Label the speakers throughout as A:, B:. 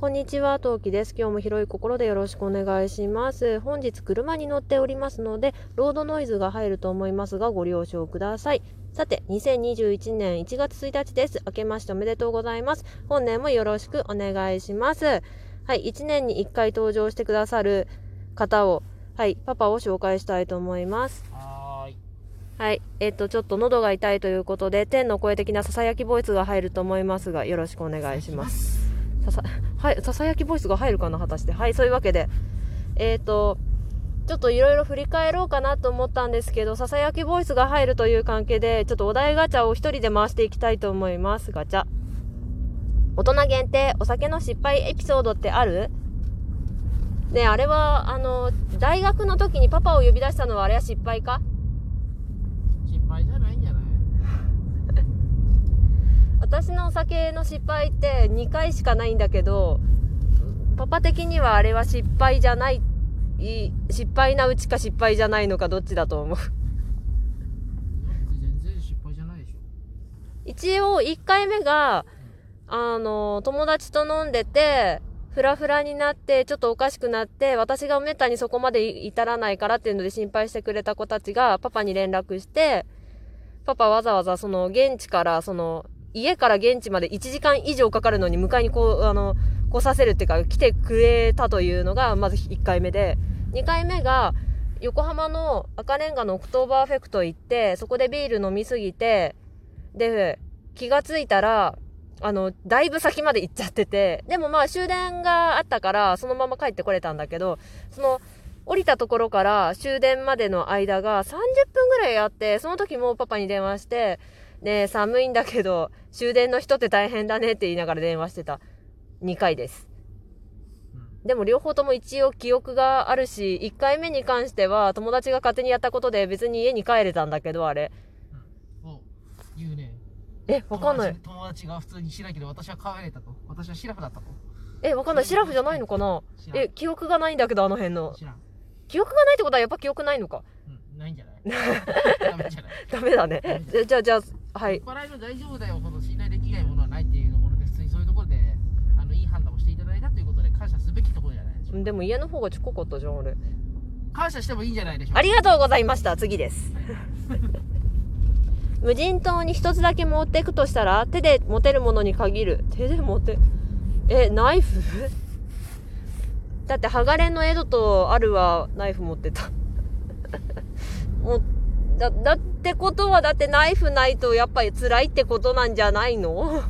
A: こんにちは、トウキです。今日も広い心でよろしくお願いします。本日車に乗っておりますので、ロードノイズが入ると思いますが、ご了承ください。さて、2021年1月1日です。明けましておめでとうございます。本年もよろしくお願いします。はい、1年に1回登場してくださる方を、はい、パパを紹介したいと思います。
B: はい、
A: えっと、ちょっと喉が痛いということで、天の声的なささやきボイスが入ると思いますが、よろしくお願いします。ささ、はい、ささやきボイスが入るかな、果たして。はい、そういうわけで、えっ、と、ちょっといろいろ振り返ろうかなと思ったんですけど、ささやきボイスが入るという関係で、ちょっとお題ガチャを一人で回していきたいと思います。ガチャ。大人限定、お酒の失敗エピソードってある？ねあれは、あの、大学の時にパパを呼び出したのはあれは失敗か
B: 失敗じゃないんじゃない
A: 私のお酒の失敗って2回しかないんだけどパパ的にはあれは失敗じゃないい失敗なうちか失敗じゃないのかどっちだと思う
B: 全然失敗じゃないでしょ。
A: 一応1回目があの友達と飲んでてフラフラになってちょっとおかしくなって私がめったにそこまで至らないからっていうので心配してくれた子たちがパパに連絡してパパわざわざその現地からその家から現地まで1時間以上かかるのに迎えにこうあの来させるっていうか来てくれたというのがまず1回目で2回目が横浜の赤レンガのオクトーバーフェスト行ってそこでビール飲みすぎてで気がついたらあのだいぶ先まで行っちゃっててでもまあ終電があったからそのまま帰ってこれたんだけどその降りたところから終電までの間が30分ぐらいあってその時もパパに電話して「ねえ寒いんだけど終電の人って大変だね」って言いながら電話してた2回です
B: うん。
A: でも両方とも一応記憶があるし1回目に関しては友達が勝手にやったことで別に家に帰れたんだけどあれ
B: うん。うね。
A: えわかんない
B: 友達が普通にしないけど、私は帰れたと。私はシラフだったと。
A: えわかんないシラフじゃないのかな？え記憶がないんだけどあの辺の。記憶がないってことはやっぱ記憶ないのか
B: うん。ないんじゃない？ダメじゃない？
A: ダメだねじゃあじゃあはい。
B: 払いの大丈夫だよほど信頼できないものはないっていうところで、普通にそういうところで、あの、いい判断をしていただいたということで、感謝すべきところじゃないでしょうか。
A: でも家の方が近かったじゃん俺。
B: 感謝してもいいんじゃないでしょ。うか。
A: ありがとうございました。次です。無人島に一つだけ持っていくとしたら手で持てるものに限る。手で持て。えナイフ？だってハガレンのエドとアルはナイフ持ってた。も うだだってことはだってナイフないとやっぱり辛いってことなんじゃないの？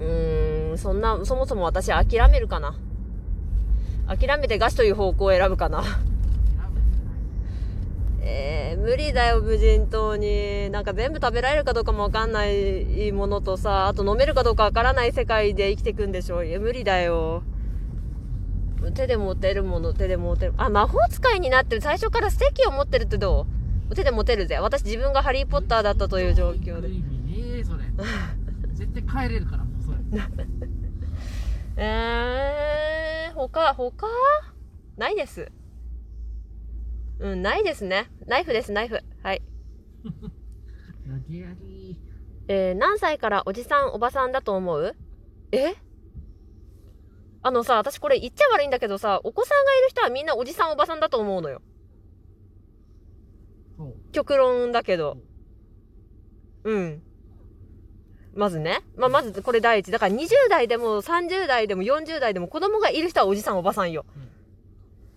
A: う。ーんそんなそもそも私諦めるかな。諦めて餓死という方向を選ぶかな。えー、無理だよ無人島に。なんか全部食べられるかどうかもわかんないものとさあと飲めるかどうかわからない世界で生きていくんでしょいや無理だよ手で持てるもの手で持てる。あ魔法使いになって最初からステッキを持ってるってどう？手で持てるぜ。私自分がハリー・ポッターだったという状況で。
B: えそれ。絶対帰れるからもうそれ。
A: えー、他他？ないです。うんないですね。ナイフですナイフ。はい。
B: 投げやり。
A: えー何歳からおじさんおばさんだと思う？え？あのさ私これ言っちゃ悪いんだけどさお子さんがいる人はみんなおじさんおばさんだと思うのよ。極論だけど。うん。まずね、まあ、まずこれ第一。だから20代でも30代でも40代でも子供がいる人はおじさんおばさんよ、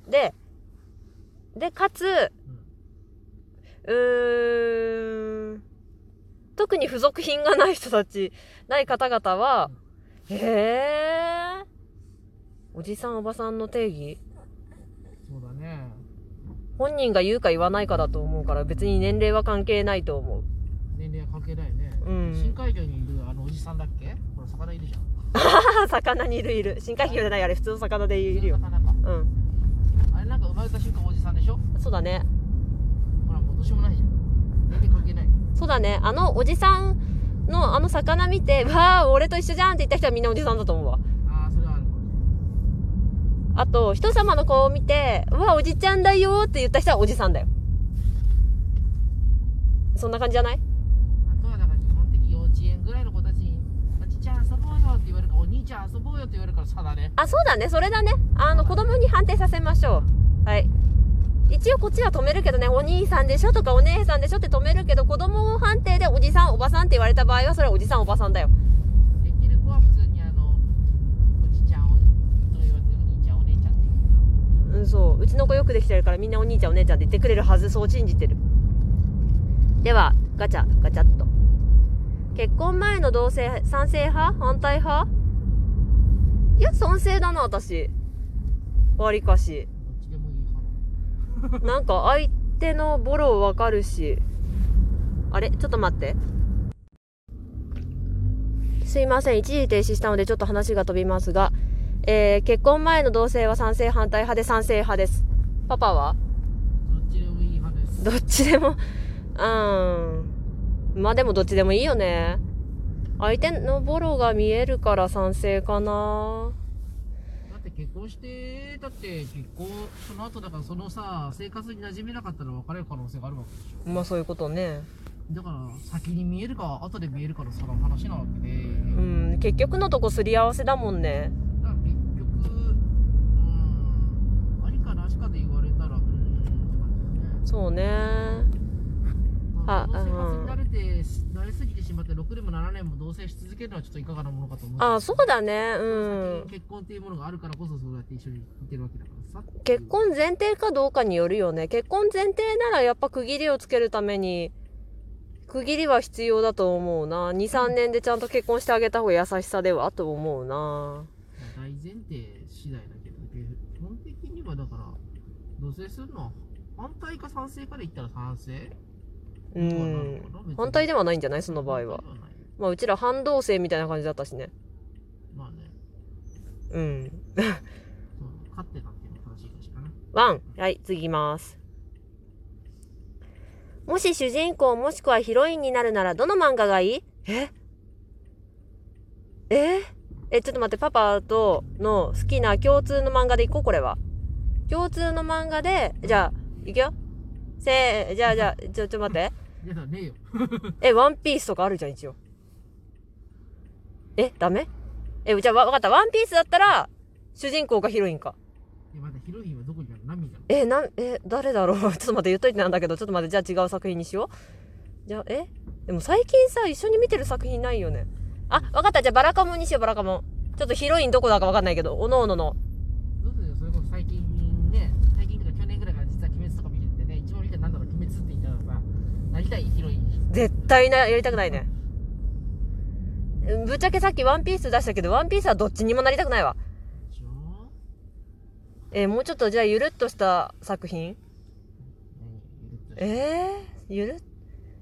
A: ででかつうーん特に付属品がない人たちない方々はへえおじさんおばさんの定義？
B: そうだね。
A: 本人が言うか言わないかだと思うから別に年齢は関係ないと思う。
B: 年齢は関係ないね、
A: うん。
B: 深海魚にいるあのおじさんだっけ？ほら魚いるじゃん。
A: あ 魚にいるいる。深海魚じゃないあれ。普通の魚でいるよ。
B: 魚か。
A: うん。
B: あれなんか生まれた瞬間おじさんでしょ？
A: そうだね。
B: ほらもうどうしようもないじゃん。年齢関係ない。
A: そうだね。あのおじさんのあの魚見てわあ俺と一緒じゃんって言った人はみんなおじさんだと思うわ
B: ああそれはあるかもし
A: あと人様の子を見てうわおじちゃんだよって言った人はおじさんだよそんな感じじゃない？
B: あとはだから基本的幼稚園ぐらいの子たちに「おじちゃん遊ぼちゃん遊ぼうよって言われるから差だね
A: あ、そうだね、それだね。あの、子供に判定させましょう。はい。一応こっちは止めるけどね、お兄さんでしょとかお姉さんでしょって止めるけど、子供判定でおじさん、おばさんって言われた場合は、それはおじさん、おばさんだよ。
B: できる子は普通にあのおじちゃんと言わずにお兄ちゃんお姉ちゃんって言う
A: うん、そう。うちの子よくできてるから、みんなお兄ちゃん、お姉ちゃんって言ってくれるはず、そう信じてる。では、ガチャ、ガチャっと。結婚前の同性、賛成派？反対派？いや、賛成だな、私。わりかし。なんか相手のボロわかるし。あれ？ちょっと待って。すいません。一時停止したのでちょっと話が飛びますが、えー、結婚前の同性は賛成反対派で賛成派です。パパは？
B: どっちでもいい派です
A: どっちでも、うーん。まあでもどっちでもいいよね。相手のボロが見えるから賛成かな。
B: だって結婚してだって結婚その後だからそのさ生活に馴染めなかったら別れる可能性があるわけでしょ
A: まあそういうことね。
B: だから先に見えるか後で見えるかの差の話なわけで、
A: うん、結局のとこすり合わせだもんね。
B: だから結局うんありかで言われたらうん
A: そうね。あ
B: 同棲活に慣れて慣れすぎてしまって6年も7年も同棲し続けるのはちょっといかがなものかと思う
A: あ、そうだね。うん。
B: 結婚っていうものがあるからこそそうやって一緒にいてるわけだからさ
A: 結婚前提かどうかによるよね。結婚前提ならやっぱ区切りをつけるために、区切りは必要だと思うな。2、3年でちゃんと結婚してあげた方が優しさではと思うな。
B: 大前提次第だけど基本的にはだから同棲するの？は反対か賛成かで言ったら賛成？
A: うん。反対ではないんじゃない？その場合は。まあうちら反同性みたいな感じだったしね。
B: まあね
A: うん。
B: 勝ってたっていうのしいかしかな
A: ワン。はい、次行きます。もし主人公もしくはヒロインになるならどの漫画がいい？え？え？え、ちょっと待って、パパとの好きな共通の漫画でいこう、これは。共通の漫画で、じゃあ、いくよせー、じゃあじゃあ、ちょ、ちょ待って。
B: いやだねえよ
A: え、ワンピースとかあるじゃん、一応。え、ダメ？え、じゃあわ、わかった。ワンピースだったら、主人公かヒロインか。
B: いやまだヒロインはどこにある
A: え、なん、え、誰だろう？ちょっと待って、言っといてなんだけど、ちょっと待って、じゃあ違う作品にしよう。じゃあ、え？でも最近さ、一緒に見てる作品ないよね。あ、わかった。じゃあバラカモンにしよう、バラカモン。ちょっとヒロインどこだかわかんないけど、おのおのの。
B: どうするよそれこそ最近ね最近とか去年ぐらいから実は鬼滅とか見ててね一番見たなんだろう鬼滅って言ったらさなりたいヒロイン
A: 絶対な、やりたくないね。うんぶっちゃけさっきワンピース出したけど、ワンピースはどっちにもなりたくないわ。えーもうちょっとじゃあゆるっとした作品？えー、ゆるっ？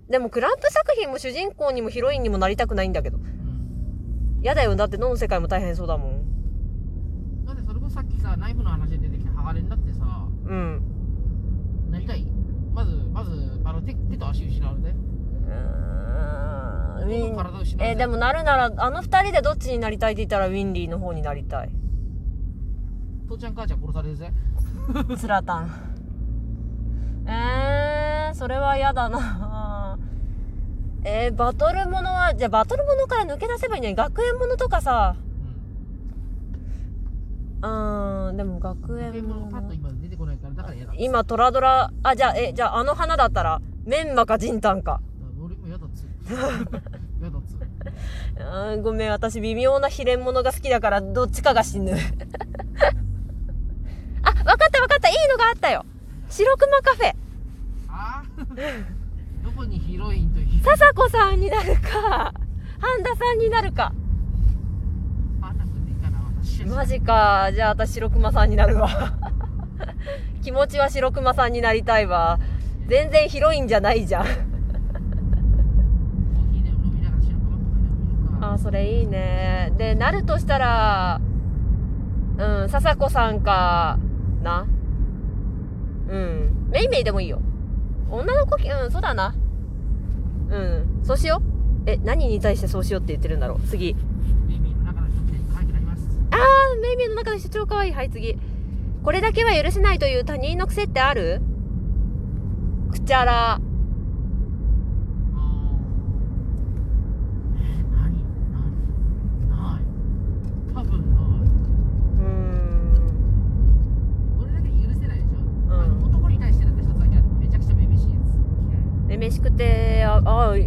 A: でもクランプ作品も主人公にもヒロインにもなりたくないんだけど。
B: うん
A: やだよ。だってどの世界も大変そうだもん。
B: だってそれこそさっきさナイフの話で出てきた鋼だってさ
A: うん。
B: なりたい？まずまずあの手手と足失うぜ
A: うーん。ウィン
B: 体を失うぜ
A: えーでもなるならあの二人でどっちになりたいって言ったらウィンリーの方になりたい。
B: 父ちゃん母ちゃん殺されるぜ。
A: スラタンえー、それは嫌だな。えー、バトルものはじゃあバトルものから抜け出せばいいんじゃない学園ものとかさ。
B: うん。
A: でも学園もの
B: パッと今出てこないからだから嫌だ。
A: 今トラドラあじゃあえじゃああの花だったらメンマかジンタンか
B: 嫌だっつう嫌だっつう
A: あーごめん、私微妙な秘伝物が好きだから、どっちかが死ぬ。あ、わかったわかった、いいのがあったよ。白熊カフェ。
B: あーどこにヒロインと
A: 笹子さんになるか、半田さんになるか。マジか。じゃあ私白熊さんになるわ。気持ちは白熊さんになりたいわ。全然ヒロインじゃないじゃん。
B: コーヒーでも飲みながら白熊とかでも見るか
A: あ、それいいね。で、なるとしたら、うん、笹子さんかな？うん。メイメイでもいいよ。女の子き、うん、そうだな。うん。そうしよう。え、何に対してそうしようって言ってるんだろう？次。あー、メイメイの中で人超可愛い。はい、次。これだけは許せないという他人の癖ってある？くちゃら。
B: あーえ何何ない多分
A: くてあああう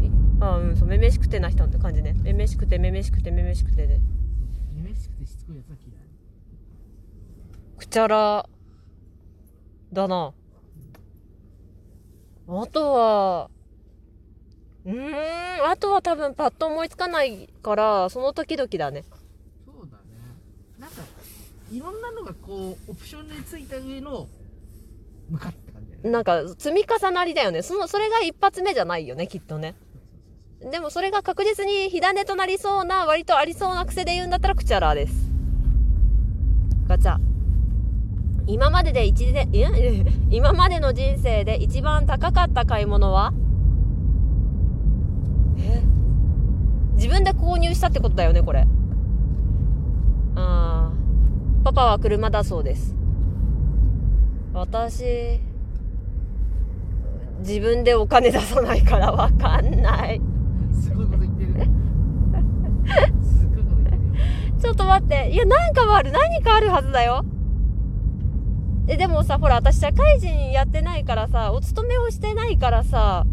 A: んそうめめしくてな人って感じね。めめしくてめめしくてめめしくてで。
B: めめしくてしつこいやつは嫌い。
A: くちゃらだな。あとはうーんあとは多分パッと思いつかないからその時々だね。
B: そうだね。なんかいろんなのがこうオプションでついた上の向かって
A: なんか積み重なりだよね。そのそれが一発目じゃないよねきっとね。でもそれが確実に火種となりそうな割とありそうな癖で言うんだったらクチャラーです。ガチャ。今までで一でいや 今までの人生で一番高かった買い物は？え？自分で購入したってことだよねこれ。あー。パパは車だそうです。私自分でお金出さないからわかんない。
B: すごいこと言ってる。すごいこと言ってる。よ
A: ちょっと待って。いやなんかはある。何かあるはずだよ。えでもさほら私社会人やってないからさお勤めをしてないからさ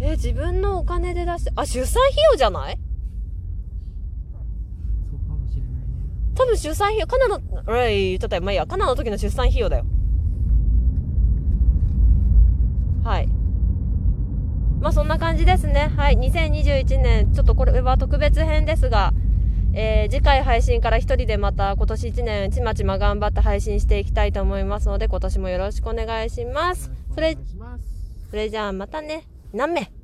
A: え自分のお金で出してあ出産費用じゃない？
B: そうかもしれないね。
A: 多分出産費用カナのえいたよ。まあいいや。カナの時の出産費用だよはい。まあそんな感じですね。はい。2021年ちょっとこれは特別編ですがえー次回配信から一人でまた今年1年ちまちま頑張って配信していきたいと思いますので今年もよろしくお願いします。それ
B: よろしくお願いします。
A: それじゃあまたね。何名？